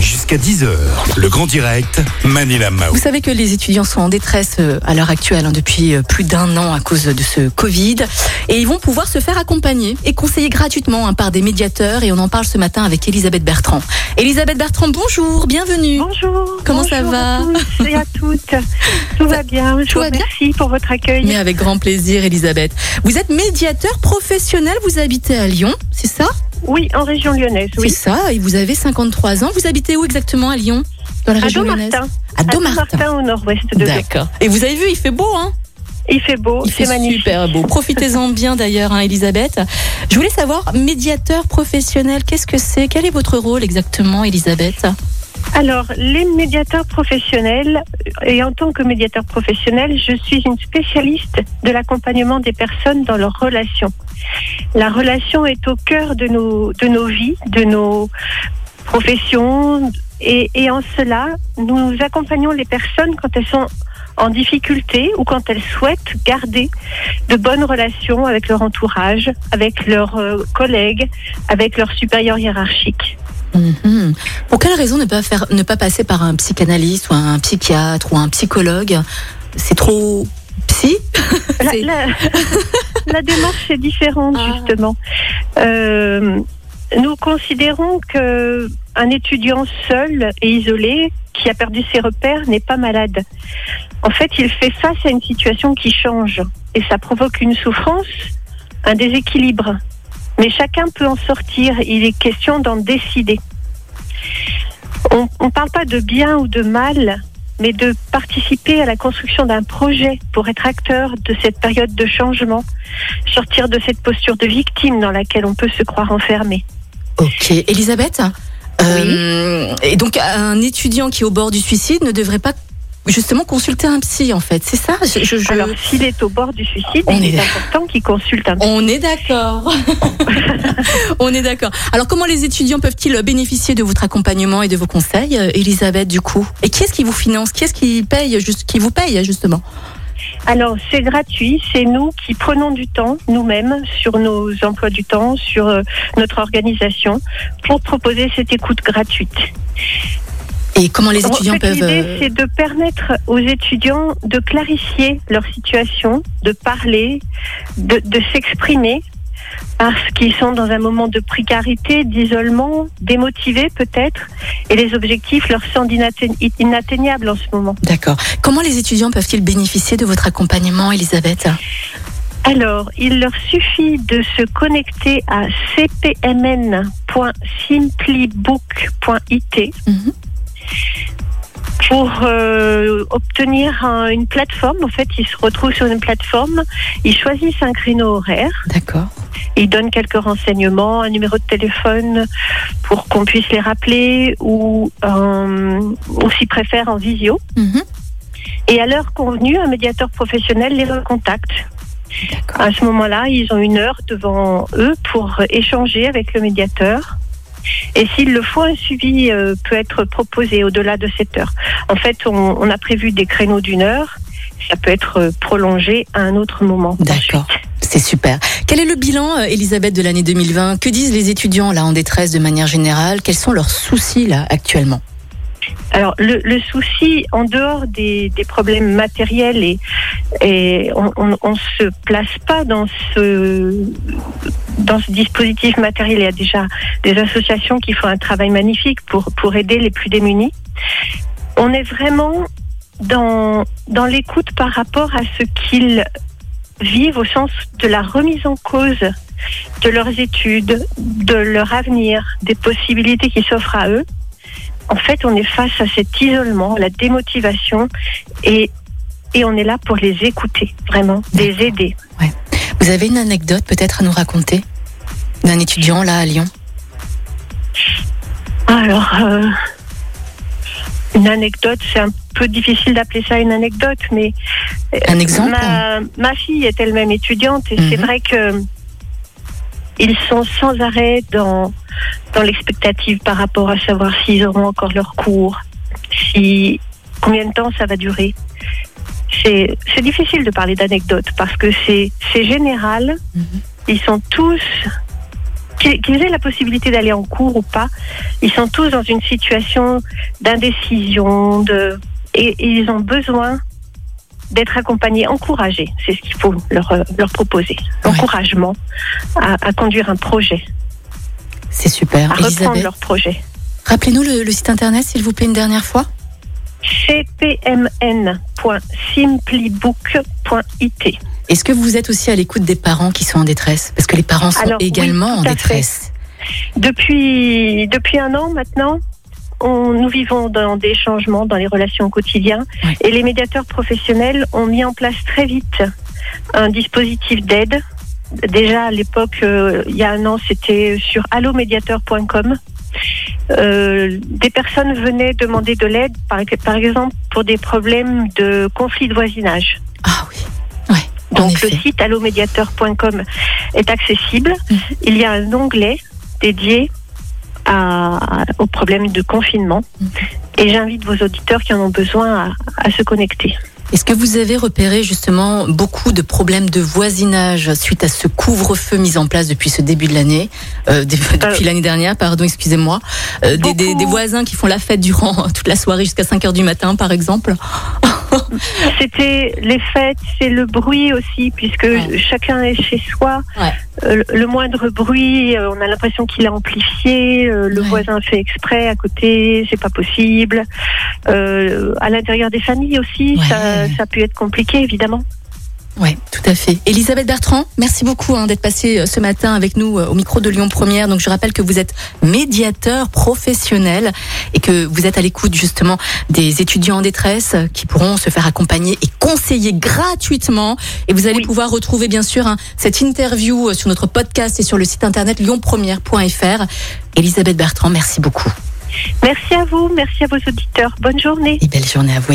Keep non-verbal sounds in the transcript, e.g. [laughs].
Jusqu'à 10h, le grand direct, Manila Mao. Vous savez que les étudiants sont en détresse euh, à l'heure actuelle hein, depuis euh, plus d'un an à cause de ce Covid et ils vont pouvoir se faire accompagner et conseiller gratuitement hein, par des médiateurs et on en parle ce matin avec Elisabeth Bertrand. Elisabeth Bertrand, bonjour, bienvenue. Bonjour. Comment ça bonjour va à tous et à toutes. Tout va bien. Je tout vous va bien remercie pour votre accueil. Mais avec grand plaisir Elisabeth. Vous êtes médiateur professionnel, vous habitez à Lyon, c'est ça? Oui, en région lyonnaise. Oui. C'est ça, et vous avez 53 ans. Vous habitez où exactement à Lyon Dans la À région lyonnaise Domartin. À Domartin. au nord-ouest de Lyon. D'accord. Et vous avez vu, il fait beau, hein? Il fait beau, Il fait magnifique. super beau. [laughs] Profitez-en bien d'ailleurs, hein, Elisabeth. Je voulais savoir, médiateur professionnel, qu'est-ce que c'est? Quel est votre rôle exactement, Elisabeth? Alors, les médiateurs professionnels, euh, et en tant que médiateur professionnel, je suis une spécialiste de l'accompagnement des personnes dans leurs relations. La relation est au cœur de nos, de nos vies, de nos professions, et, et en cela, nous accompagnons les personnes quand elles sont en difficulté ou quand elles souhaitent garder de bonnes relations avec leur entourage, avec leurs euh, collègues, avec leurs supérieurs hiérarchiques. Mhm. Pour quelle raison ne pas, faire, ne pas passer par un psychanalyste ou un psychiatre ou un psychologue? C'est trop psy? La, C'est- la- la démarche est différente Ah. justement. Euh, nous considérons que un étudiant seul et isolé qui a perdu ses repères n'est pas malade. En fait, il fait face à une situation qui change et ça provoque une souffrance, un déséquilibre. Mais chacun peut en sortir. Il est question d'en décider. On ne parle pas de bien ou de mal, mais de participer à la construction d'un projet pour être acteur de cette période de changement, sortir de cette posture de victime dans laquelle on peut se croire enfermé. Ok, Elisabeth euh, Et donc, un étudiant qui est au bord du suicide ne devrait pas justement consulter un psy, en fait, c'est ça Je- je- je- Alors, s'il est au bord du suicide, On il est- est important qu'il consulte un On est d'accord. [laughs] On est d'accord. Alors, comment les étudiants peuvent-ils bénéficier de votre accompagnement et de vos conseils, euh, Elisabeth, du coup? Et qui est-ce qui vous finance? Qui est-ce qui paye, juste, qui vous paye, justement? Alors, c'est gratuit. C'est nous qui prenons du temps, nous-mêmes, sur nos emplois du temps, sur euh, notre organisation, pour proposer cette écoute gratuite. Et comment les En étudiants fait, peuvent... L'idée, euh, c'est de permettre aux étudiants de clarifier leur situation, de parler, de, de s'exprimer, parce qu'ils sont dans un moment de précarité, d'isolement, démotivés peut-être, et les objectifs leur semblent inatte- inatteignables en ce moment. D'accord. Comment les étudiants peuvent-ils bénéficier de votre accompagnement, Elisabeth? Alors, il leur suffit de se connecter à cpmn.simplybook.it Mhm. Pour euh, obtenir un- une plateforme. En fait, ils se retrouvent sur une plateforme, ils choisissent un créneau horaire, D'accord. ils donnent quelques renseignements, un numéro de téléphone pour qu'on puisse les rappeler ou, euh, ou s'ils préfèrent en visio. Mhm. Et à l'heure convenue, un médiateur professionnel les recontacte. À ce moment-là, ils ont une heure devant eux pour échanger avec le médiateur. Et s'il le faut, un suivi euh, peut être proposé au-delà de cette heure. En fait, on, a prévu des créneaux d'une heure. Ça peut être euh, prolongé à un autre moment. D'accord. C'est super. Quel est le bilan, euh, Elisabeth, de l'année 2020 Que disent les étudiants là en détresse de manière générale? Quels sont leurs soucis actuellement? Alors, le, souci, en dehors des, problèmes matériels, et, on ne se place pas dans ce, dans ce dispositif matériel. Il y a déjà des associations qui font un travail magnifique pour, aider les plus démunis. On est vraiment dans l'écoute par rapport à ce qu'ils vivent au sens de la remise en cause de leurs études, de leur avenir, des possibilités qui s'offrent à eux en fait, on est face à cet isolement, à la démotivation, et, et on est là pour les écouter, vraiment, les aider. Vous avez une anecdote peut-être à nous raconter d'un étudiant là à Lyon? Alors, euh, une anecdote, c'est un peu difficile d'appeler ça une anecdote, mais euh, Un exemple ma, ma fille est elle-même étudiante, et c'est Mhm. vrai que ils sont sans arrêt dans, dans l'expectative par rapport à savoir s'ils auront encore leur cours, si combien de temps ça va durer. C'est c'est difficile de parler d'anecdotes parce que c'est c'est général, Mhm. ils sont tous qu'ils aient la possibilité d'aller en cours ou pas, ils sont tous dans une situation d'indécision, de et, ils ont besoin d'être accompagnés, encouragés. C'est ce qu'il faut leur, euh, leur proposer. Encouragement à, conduire un projet. C'est super. À reprendre leur projet. Rappelez-nous le, site internet, s'il vous plaît, une dernière fois. Est-ce que vous êtes aussi à l'écoute des parents qui sont en détresse? Parce que les parents sont également en détresse. Depuis, depuis un an maintenant, nous vivons dans des changements dans les relations quotidiennes et les médiateurs professionnels ont mis en place très vite un dispositif d'aide. Déjà à l'époque, euh, il y a un an, c'était sur allomédiateur.com. Euh, des personnes venaient demander de l'aide, par, par, exemple pour des problèmes de conflit de voisinage. Ah oui. Donc le site allomédiateur.com est accessible. Mhm. Il y a un onglet dédié à, aux problèmes de confinement. Mhm. Et j'invite vos auditeurs qui en ont besoin à, se connecter. Est-ce que vous avez repéré justement beaucoup de problèmes de voisinage suite à ce couvre-feu mis en place depuis ce début de l'année, euh, [laughs] depuis euh, l'année dernière, pardon, excusez-moi, euh, des, des, des, voisins qui font la fête durant [laughs] toute la soirée jusqu'à 5 heures du matin, par exemple [laughs] C'était les fêtes, c'est le bruit aussi, puisque chacun est chez soi. Euh, le moindre bruit, euh, on a l'impression qu'il est amplifié. Euh, le voisin fait exprès à côté, c'est pas possible. à l'intérieur des familles aussi, ça, ça a pu être compliqué, évidemment. Oui, tout à fait. Elisabeth Bertrand, merci beaucoup hein, d'être passée euh, ce matin avec nous euh, au micro de Lyon Première. Donc je rappelle que vous êtes médiateur professionnel et que vous êtes à l'écoute justement des étudiants en détresse qui pourront se faire accompagner et conseiller gratuitement. Et vous allez pouvoir retrouver bien sûr hein, cette interview euh, sur notre podcast et sur le site internet lyonpremière.fr. Elisabeth Bertrand, merci beaucoup. Merci à vous, merci à vos auditeurs. Bonne journée. Et belle journée à vous.